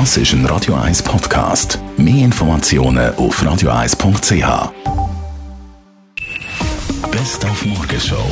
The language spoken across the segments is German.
Das ist ein Radio 1 Podcast. Mehr Informationen auf radio1.ch. Best auf Morgenshow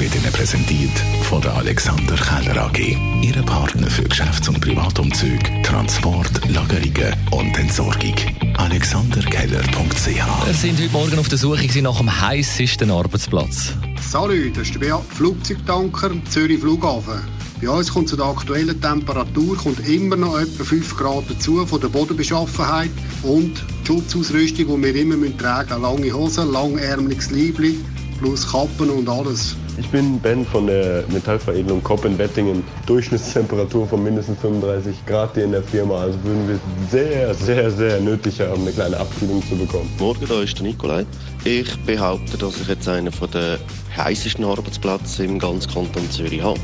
wird Ihnen präsentiert von der Alexander Keller AG. Ihre Partner für Geschäfts- und Privatumzüge, Transport, Lagerungen und Entsorgung. AlexanderKeller.ch Wir sind heute Morgen auf der Suche nach dem heißesten Arbeitsplatz. Salut, das ist der Beat, Flugzeugtanker Zürich Flughafen. Bei uns kommt zu der aktuellen Temperatur kommt immer noch etwa 5 Grad dazu von der Bodenbeschaffenheit und die Schutzausrüstung, die wir immer tragen müssen. Lange Hosen, langärmeliges Liebli, plus Kappen und alles. Ich bin Ben von der Metallveredelung Kopp in Wettingen. Durchschnittstemperatur von mindestens 35 Grad hier in der Firma. Also würden wir sehr, sehr, sehr nötig haben, eine kleine Abkühlung zu bekommen. Morgen, da ist der Nikolai. Ich behaupte, dass ich jetzt einen der heißesten Arbeitsplätze im ganzen Kanton Zürich habe.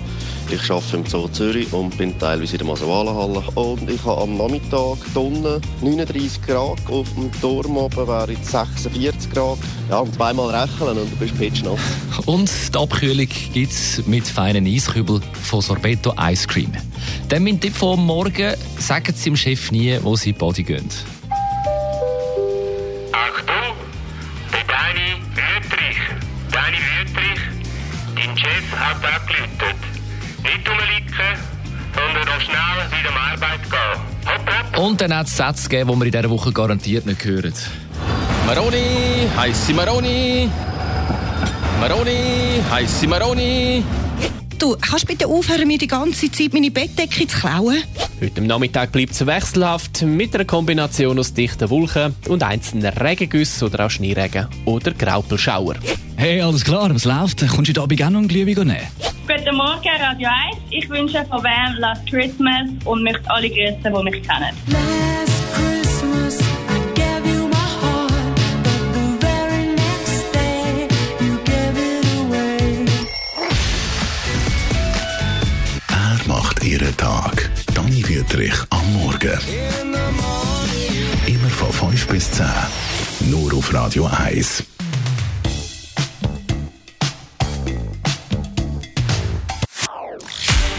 Ich arbeite im Zoo Zürich und bin teilweise in der Masewalenhalle. Und ich habe am Nachmittag unten 39 Grad, auf dem Turm oben wäre es 46 Grad. Ja, und zweimal rechnen und du bist pitschnass. Und die Abkühlung gibt es mit feinen Eiskübeln von Sorbetto Ice Cream. Dann mein Tipp von morgen, sagen Sie dem Chef nie, wo Sie Body gehen. Achtung, der Dani Wüttrich. Dani Wüttrich, dein Chef hat abgelötet. Und dann hat es Sätze gegeben, die wir in dieser Woche garantiert nicht hören. Maroni, heisse Maroni. Maroni, heisse Maroni. Du, kannst bitte aufhören, mir die ganze Zeit meine Bettdecke zu klauen? Heute am Nachmittag bleibt es wechselhaft mit einer Kombination aus dichten Wolken und einzelnen Regengüssen oder auch Schneeregen oder Graupelschauer. Hey, alles klar, was läuft? Kommst du da bei auch noch einen Glühwein nehmen? Guten Morgen, Radio 1. Ich wünsche von Wem Last Christmas und möchte alle grüßen, die mich kennen. Er macht Ihren Tag. Dani Wüttrich am Morgen. Immer von 5 bis 10. Nur auf Radio 1.